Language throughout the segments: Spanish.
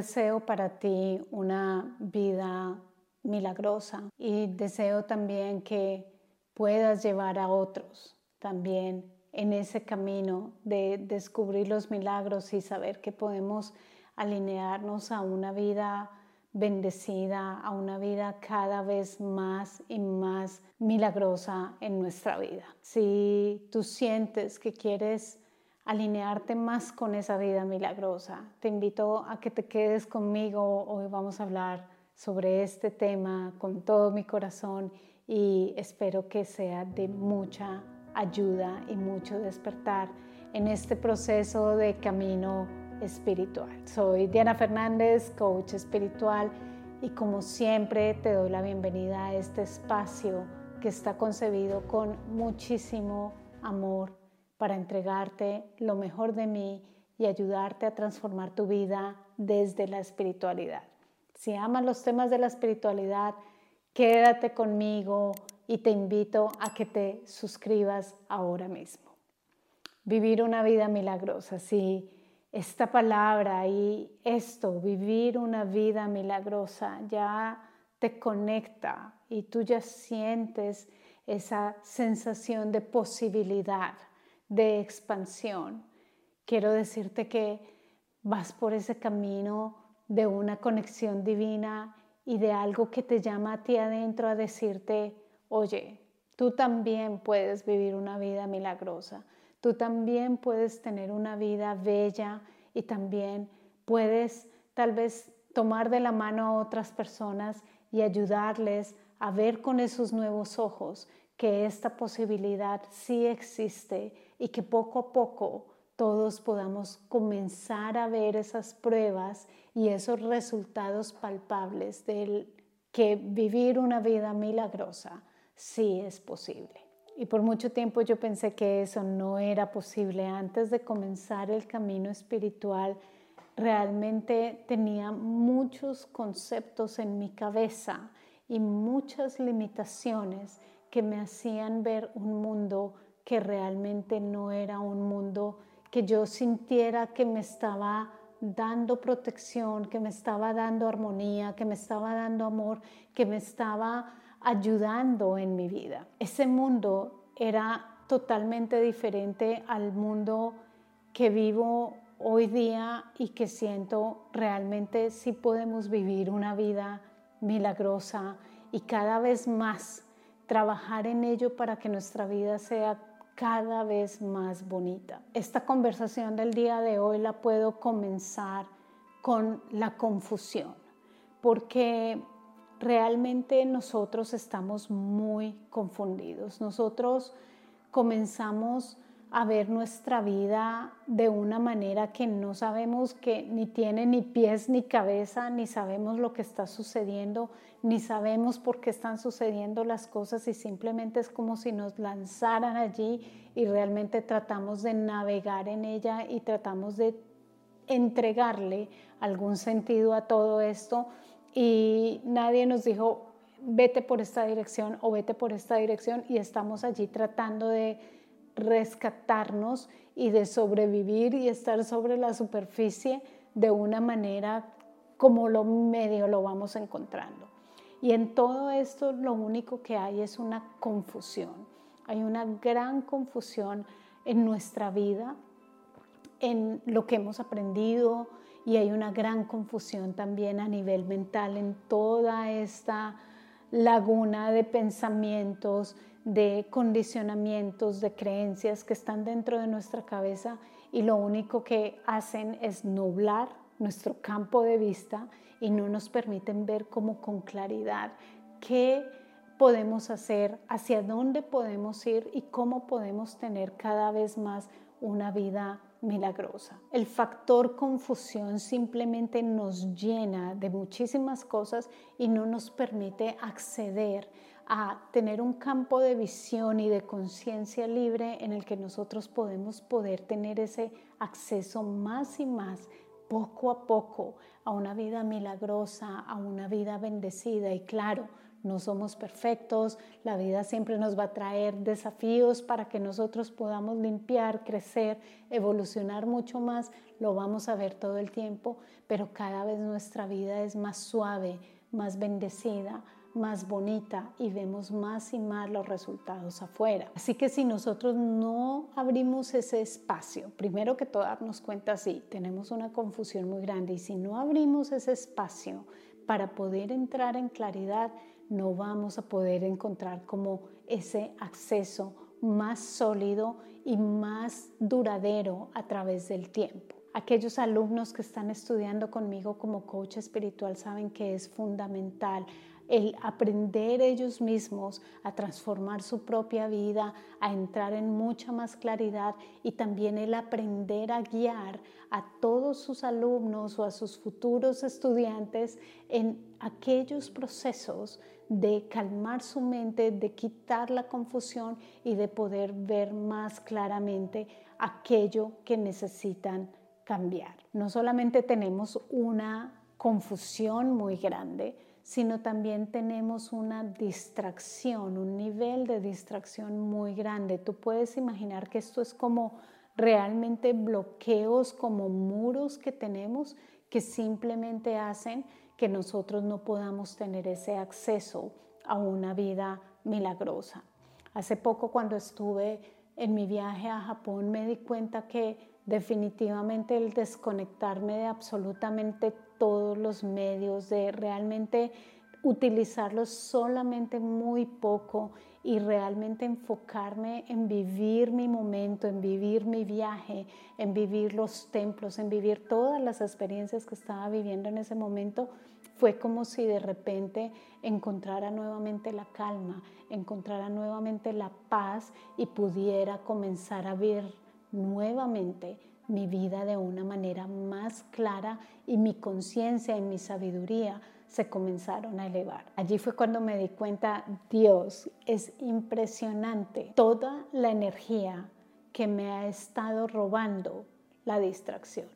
deseo para ti una vida milagrosa y deseo también que puedas llevar a otros también en ese camino de descubrir los milagros y saber que podemos alinearnos a una vida bendecida, a una vida cada vez más y más milagrosa en nuestra vida. Si tú sientes que quieres alinearte más con esa vida milagrosa, te invito a que te quedes conmigo. Hoy vamos a hablar sobre este tema con todo mi corazón y espero que sea de mucha ayuda y mucho despertar en este proceso de camino espiritual. Soy Diana Fernández, coach espiritual, y como siempre te doy la bienvenida a este espacio que está concebido con muchísimo amor para entregarte lo mejor de mí y ayudarte a transformar tu vida desde la espiritualidad. Si amas los temas de la espiritualidad, quédate conmigo y te invito a que te suscribas ahora mismo. Vivir una vida milagrosa, sí esta palabra y esto, vivir una vida milagrosa, ya te conecta y tú ya sientes esa sensación de posibilidad, de expansión. Quiero decirte que vas por ese camino de una conexión divina y de algo que te llama a ti adentro a decirte, oye, tú también puedes vivir una vida milagrosa Tú también puedes tener una vida bella y también puedes tal vez tomar de la mano a otras personas y ayudarles a ver con esos nuevos ojos que esta posibilidad sí existe y que poco a poco todos podamos comenzar a ver esas pruebas y esos resultados palpables de que vivir una vida milagrosa sí es posible. Y por mucho tiempo yo pensé que eso no era posible. Antes de comenzar el camino espiritual, realmente tenía muchos conceptos en mi cabeza y muchas limitaciones que me hacían ver un mundo que realmente no era un mundo que yo sintiera que me estaba dando protección, que me estaba dando armonía, que me estaba dando amor, que me estaba ayudando en mi vida. Ese mundo era totalmente diferente al mundo que vivo hoy día y que siento realmente si podemos vivir una vida milagrosa y cada vez más trabajar en ello para que nuestra vida sea cada vez más bonita. Esta conversación del día de hoy la puedo comenzar con la confusión, porque realmente nosotros estamos muy confundidos. Nosotros comenzamos a ver nuestra vida de una manera que no sabemos que ni tiene ni pies ni cabeza, ni sabemos lo que está sucediendo, ni sabemos por qué están sucediendo las cosas y simplemente es como si nos lanzaran allí y realmente tratamos de navegar en ella y tratamos de entregarle algún sentido a todo esto. Y nadie nos dijo, vete por esta dirección o vete por esta dirección y estamos allí tratando de rescatarnos y de sobrevivir y estar sobre la superficie de una manera como lo medio lo vamos encontrando. Y en todo esto lo único que hay es una confusión. Hay una gran confusión en nuestra vida, en lo que hemos aprendido, y hay una gran confusión también a nivel mental en toda esta laguna de pensamientos, de condicionamientos, de creencias que están dentro de nuestra cabeza y lo único que hacen es nublar nuestro campo de vista y no nos permiten ver como con claridad qué podemos hacer, hacia dónde podemos ir y cómo podemos tener cada vez más una vida milagrosa. El factor confusión simplemente nos llena de muchísimas cosas y no nos permite acceder a tener un campo de visión y de conciencia libre en el que nosotros podemos poder tener ese acceso más y más poco a poco a una vida milagrosa, a una vida bendecida. Y claro, no somos perfectos, la vida siempre nos va a traer desafíos para que nosotros podamos limpiar, crecer, evolucionar mucho más, lo vamos a ver todo el tiempo, pero cada vez nuestra vida es más suave, más bendecida, más bonita y vemos más y más los resultados afuera. Así que si nosotros no abrimos ese espacio, primero que todo darnos cuenta, sí, tenemos una confusión muy grande y si no abrimos ese espacio para poder entrar en claridad, no vamos a poder encontrar como ese acceso más sólido y más duradero a través del tiempo. Aquellos alumnos que están estudiando conmigo como coach espiritual saben que es fundamental el aprender ellos mismos a transformar su propia vida, a entrar en mucha más claridad y también el aprender a guiar a todos sus alumnos o a sus futuros estudiantes en aquellos procesos de calmar su mente, de quitar la confusión y de poder ver más claramente aquello que necesitan cambiar. No solamente tenemos una confusión muy grande, sino también tenemos una distracción, un nivel de distracción muy grande. Tú puedes imaginar que esto es como realmente bloqueos, como muros que tenemos que simplemente hacen que nosotros no podamos tener ese acceso a una vida milagrosa. Hace poco cuando estuve en mi viaje a Japón me di cuenta que definitivamente el desconectarme de absolutamente todos los medios, de realmente utilizarlos solamente muy poco y realmente enfocarme en vivir mi momento, en vivir mi viaje, en vivir los templos, en vivir todas las experiencias que estaba viviendo en ese momento, fue como si de repente encontrara nuevamente la calma, encontrara nuevamente la paz y pudiera comenzar a ver nuevamente mi vida de una manera más clara y mi conciencia y mi sabiduría se comenzaron a elevar. Allí fue cuando me di cuenta, Dios, es impresionante toda la energía que me ha estado robando la distracción.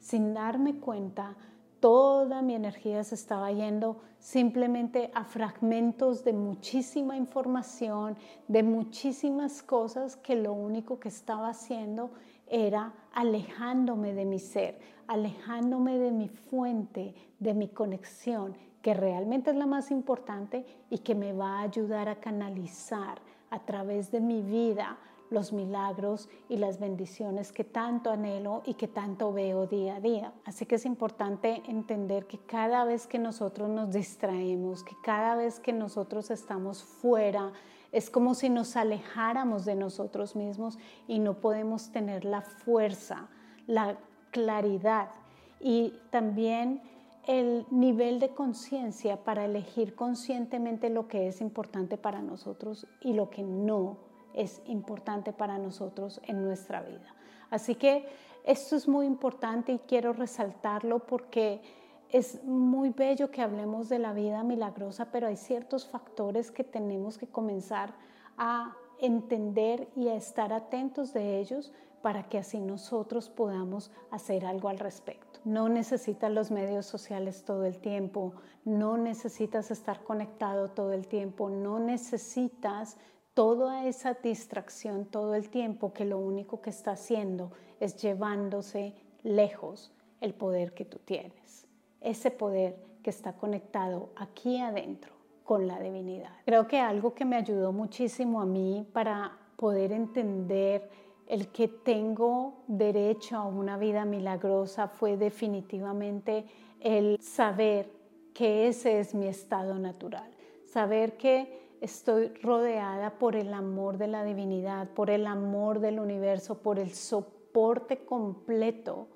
Sin darme cuenta, toda mi energía se estaba yendo simplemente a fragmentos de muchísima información, de muchísimas cosas que lo único que estaba haciendo era alejándome de mi ser, alejándome de mi fuente, de mi conexión, que realmente es la más importante y que me va a ayudar a canalizar a través de mi vida los milagros y las bendiciones que tanto anhelo y que tanto veo día a día. Así que es importante entender que cada vez que nosotros nos distraemos, que cada vez que nosotros estamos fuera es como si nos alejáramos de nosotros mismos y no podemos tener la fuerza, la claridad y también el nivel de conciencia para elegir conscientemente lo que es importante para nosotros y lo que no es importante para nosotros en nuestra vida. Así que esto es muy importante y quiero resaltarlo porque es muy bello que hablemos de la vida milagrosa, pero hay ciertos factores que tenemos que comenzar a entender y a estar atentos de ellos para que así nosotros podamos hacer algo al respecto. No necesitas los medios sociales todo el tiempo, no necesitas estar conectado todo el tiempo, no necesitas toda esa distracción todo el tiempo que lo único que está haciendo es llevándose lejos el poder que tú tienes ese poder que está conectado aquí adentro con la divinidad. Creo que algo que me ayudó muchísimo a mí para poder entender el que tengo derecho a una vida milagrosa fue definitivamente el saber que ese es mi estado natural, saber que estoy rodeada por el amor de la divinidad, por el amor del universo, por el soporte completo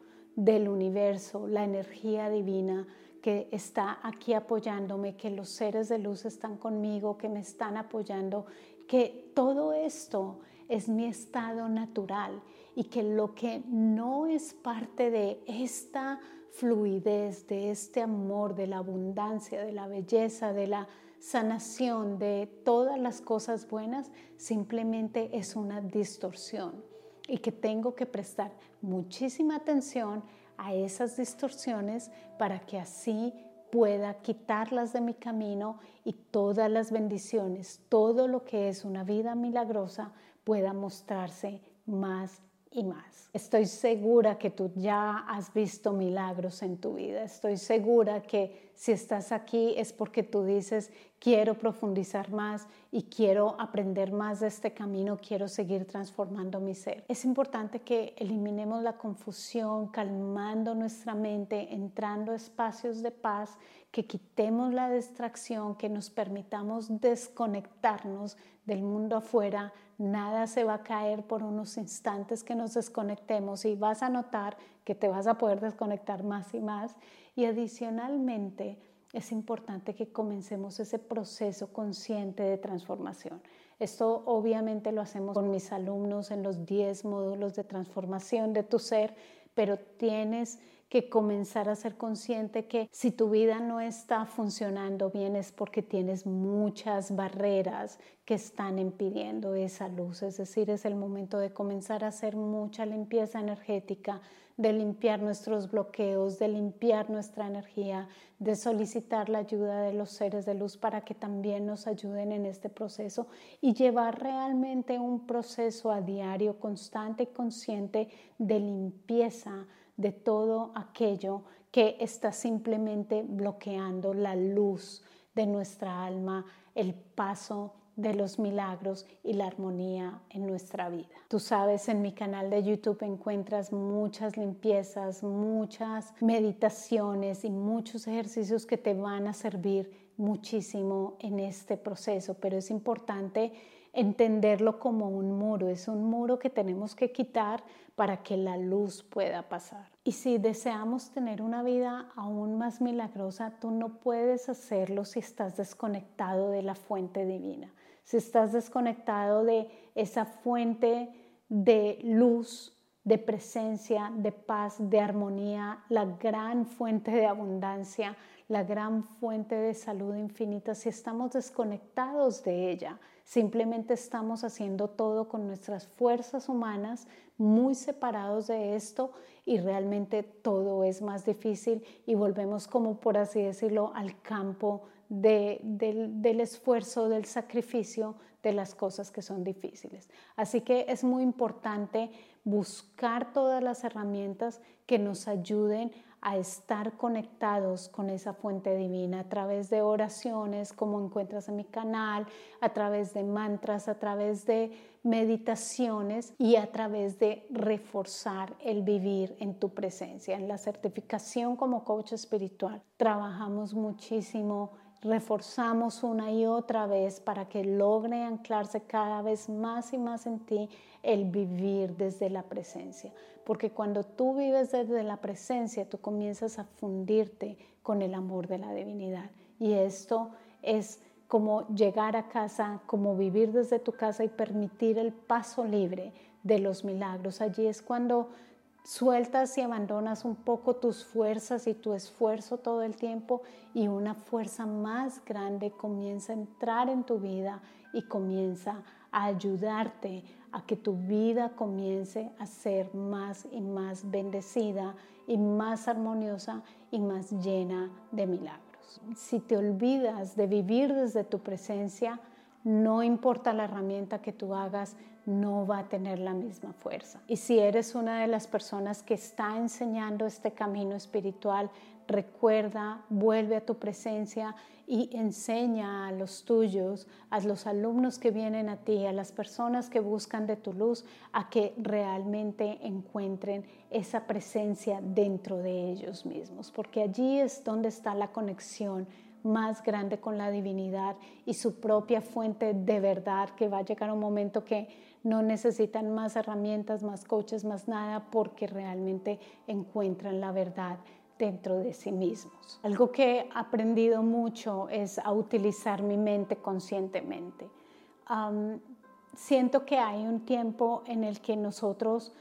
del universo, la energía divina que está aquí apoyándome, que los seres de luz están conmigo, que me están apoyando, que todo esto es mi estado natural y que lo que no es parte de esta fluidez, de este amor, de la abundancia, de la belleza, de la sanación, de todas las cosas buenas, simplemente es una distorsión y que tengo que prestar muchísima atención a esas distorsiones para que así pueda quitarlas de mi camino y todas las bendiciones, todo lo que es una vida milagrosa pueda mostrarse más y más. Estoy segura que tú ya has visto milagros en tu vida. Estoy segura que si estás aquí es porque tú dices, quiero profundizar más y quiero aprender más de este camino, quiero seguir transformando mi ser. Es importante que eliminemos la confusión, calmando nuestra mente, entrando a espacios de paz, que quitemos la distracción, que nos permitamos desconectarnos del mundo afuera, nada se va a caer por unos instantes que nos desconectemos y vas a notar que te vas a poder desconectar más y más. Y adicionalmente es importante que comencemos ese proceso consciente de transformación. Esto obviamente lo hacemos con mis alumnos en los 10 módulos de transformación de tu ser, pero tienes que comenzar a ser consciente que si tu vida no está funcionando bien es porque tienes muchas barreras que están impidiendo esa luz. Es decir, es el momento de comenzar a hacer mucha limpieza energética, de limpiar nuestros bloqueos, de limpiar nuestra energía, de solicitar la ayuda de los seres de luz para que también nos ayuden en este proceso y llevar realmente un proceso a diario constante y consciente de limpieza de todo aquello que está simplemente bloqueando la luz de nuestra alma, el paso de los milagros y la armonía en nuestra vida. Tú sabes, en mi canal de YouTube encuentras muchas limpiezas, muchas meditaciones y muchos ejercicios que te van a servir muchísimo en este proceso, pero es importante entenderlo como un muro, es un muro que tenemos que quitar para que la luz pueda pasar. Y si deseamos tener una vida aún más milagrosa, tú no puedes hacerlo si estás desconectado de la fuente divina, si estás desconectado de esa fuente de luz, de presencia, de paz, de armonía, la gran fuente de abundancia, la gran fuente de salud infinita, si estamos desconectados de ella, Simplemente estamos haciendo todo con nuestras fuerzas humanas, muy separados de esto y realmente todo es más difícil y volvemos como por así decirlo al campo del, esfuerzo, del sacrificio de las cosas que son difíciles. Así que es muy importante buscar todas las herramientas que nos ayuden a estar conectados con esa fuente divina a través de oraciones, como encuentras en mi canal, a través de mantras, a través de meditaciones y a través de reforzar el vivir en tu presencia. En la certificación como coach espiritual trabajamos muchísimo reforzamos una y otra vez para que logre anclarse cada vez más y más en ti el vivir desde la presencia. Porque cuando tú vives desde la presencia, tú comienzas a fundirte con el amor de la divinidad. Y esto es como llegar a casa, como vivir desde tu casa y permitir el paso libre de los milagros. Allí es cuando sueltas y abandonas un poco tus fuerzas y tu esfuerzo todo el tiempo y una fuerza más grande comienza a entrar en tu vida y comienza a ayudarte a que tu vida comience a ser más y más bendecida y más armoniosa y más llena de milagros. Si te olvidas de vivir desde tu presencia, no importa la herramienta que tú hagas, no va a tener la misma fuerza. Y si eres una de las personas que está enseñando este camino espiritual, recuerda, vuelve a tu presencia y enseña a los tuyos, a los alumnos que vienen a ti, a las personas que buscan de tu luz, a que realmente encuentren esa presencia dentro de ellos mismos, porque allí es donde está la conexión más grande con la divinidad y su propia fuente de verdad, que va a llegar un momento que no necesitan más herramientas, más coaches, más nada, porque realmente encuentran la verdad dentro de sí mismos. Algo que he aprendido mucho es a utilizar mi mente conscientemente. siento que hay un tiempo en el que nosotros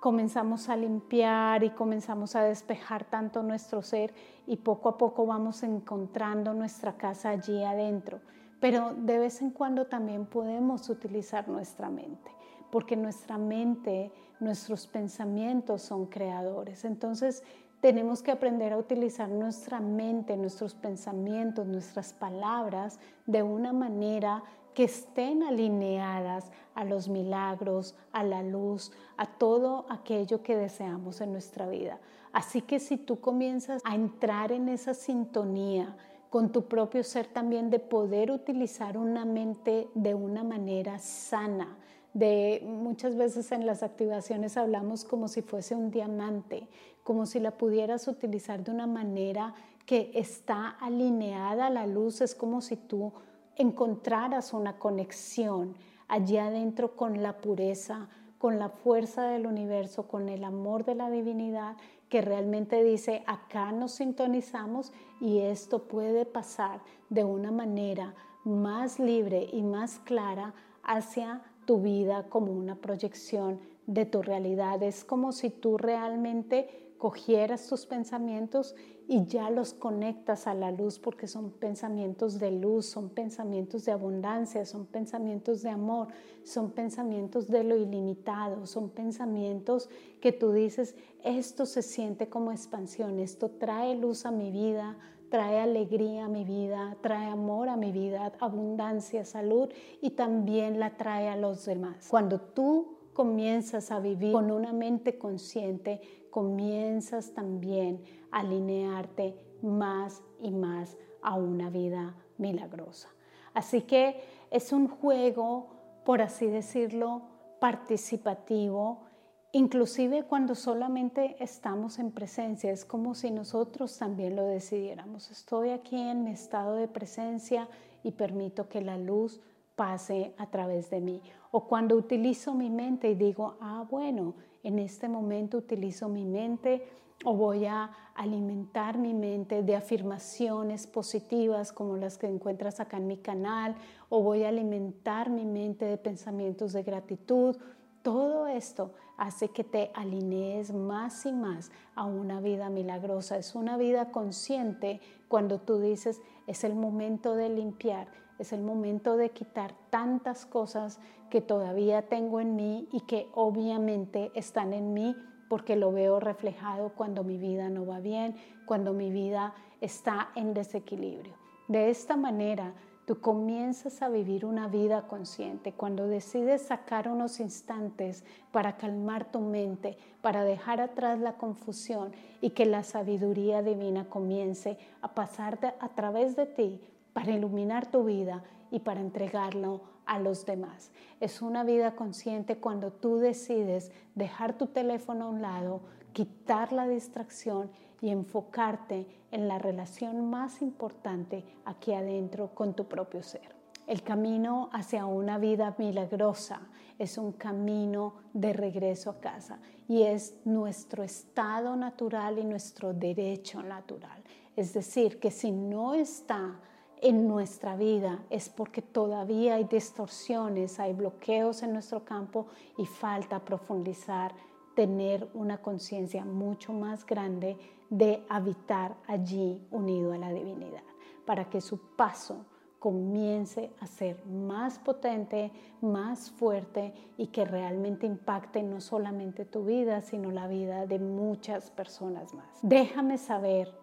comenzamos a limpiar y comenzamos a despejar tanto nuestro ser y poco a poco vamos encontrando nuestra casa allí adentro. Pero de vez en cuando también podemos utilizar nuestra mente, porque nuestra mente, nuestros pensamientos son creadores. Entonces tenemos que aprender a utilizar nuestra mente, nuestros pensamientos, nuestras palabras de una manera que estén alineadas a los milagros, a la luz, a todo aquello que deseamos en nuestra vida. Así que si tú comienzas a entrar en esa sintonía con tu propio ser también de poder utilizar una mente de una manera sana, de muchas veces en las activaciones hablamos como si fuese un diamante, como si la pudieras utilizar de una manera que está alineada a la luz, es como si tú encontraras una conexión allí adentro con la pureza, con la fuerza del universo, con el amor de la divinidad, que realmente dice, acá nos sintonizamos y esto puede pasar de una manera más libre y más clara hacia tu vida como una proyección de tu realidad. Es como si tú realmente cogieras tus pensamientos y ya los conectas a la luz porque son pensamientos de luz, son pensamientos de abundancia, son pensamientos de amor, son pensamientos de lo ilimitado, son pensamientos que tú dices, esto se siente como expansión, esto trae luz a mi vida, trae alegría a mi vida, trae amor a mi vida, abundancia, salud y también la trae a los demás. Cuando tú comienzas a vivir con una mente consciente, comienzas también a alinearte más y más a una vida milagrosa. Así que es un juego, por así decirlo, participativo Inclusive cuando solamente estamos en presencia, es como si nosotros también lo decidiéramos. Estoy aquí en mi estado de presencia y permito que la luz pase a través de mí. O cuando utilizo mi mente y digo, ah, bueno, en este momento utilizo mi mente o voy a alimentar mi mente de afirmaciones positivas como las que encuentras acá en mi canal, o voy a alimentar mi mente de pensamientos de gratitud. Todo esto hace que te alinees más y más a una vida milagrosa. Es una vida consciente cuando tú dices, es el momento de limpiar, es el momento de quitar tantas cosas que todavía tengo en mí y que obviamente están en mí porque lo veo reflejado cuando mi vida no va bien, cuando mi vida está en desequilibrio. De esta manera tú comienzas a vivir una vida consciente, cuando decides sacar unos instantes para calmar tu mente, para dejar atrás la confusión y que la sabiduría divina comience a pasar a través de ti para iluminar tu vida y para entregarlo a los demás. Es una vida consciente cuando tú decides dejar tu teléfono a un lado, quitar la distracción y enfocarte en la relación más importante aquí adentro con tu propio ser. El camino hacia una vida milagrosa es un camino de regreso a casa y es nuestro estado natural y nuestro derecho natural. Es decir, que si no está en nuestra vida es porque todavía hay distorsiones, hay bloqueos en nuestro campo y falta profundizar, tener una conciencia mucho más grande de habitar allí unido a la divinidad, para que su paso comience a ser más potente, más fuerte y que realmente impacte no solamente tu vida, sino la vida de muchas personas más. Déjame saber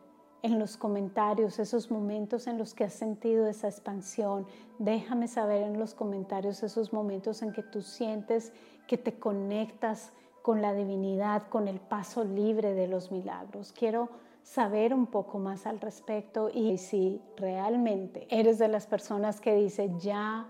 en los comentarios esos momentos en los que has sentido esa expansión. Déjame saber en los comentarios esos momentos en que tú sientes que te conectas con la divinidad, con el paso libre de los milagros. Quiero saber un poco más al respecto y si realmente eres de las personas que dice ya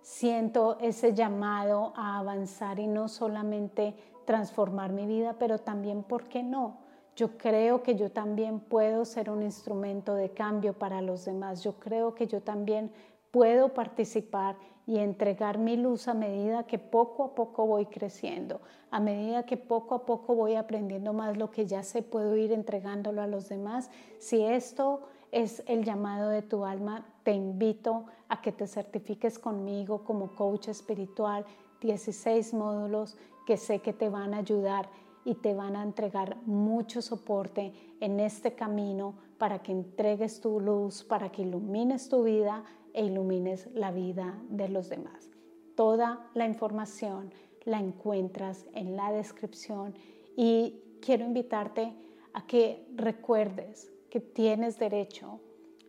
siento ese llamado a avanzar y no solamente transformar mi vida, pero también, ¿por qué no? Yo creo que yo también puedo ser un instrumento de cambio para los demás. Yo creo que yo también puedo participar y entregar mi luz a medida que poco a poco voy creciendo, a medida que poco a poco voy aprendiendo más lo que ya sé, puedo ir entregándolo a los demás. Si esto es el llamado de tu alma, te invito a que te certifiques conmigo como coach espiritual, 16 módulos que sé que te van a ayudar y te van a entregar mucho soporte en este camino para que entregues tu luz, para que ilumines tu vida e ilumines la vida de los demás. Toda la información la encuentras en la descripción y quiero invitarte a que recuerdes que tienes derecho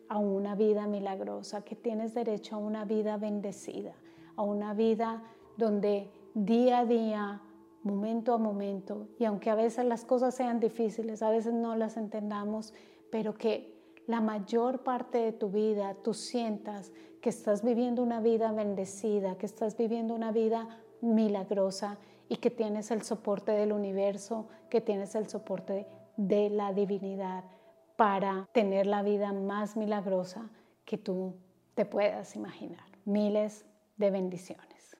a una vida milagrosa, que tienes derecho a una vida bendecida, a una vida donde día a día, momento a momento, y aunque a veces las cosas sean difíciles, a veces no las entendamos, pero que la mayor parte de tu vida tú sientas que estás viviendo una vida bendecida, que estás viviendo una vida milagrosa y que tienes el soporte del universo, que tienes el soporte de la divinidad para tener la vida más milagrosa que tú te puedas imaginar. Miles de bendiciones.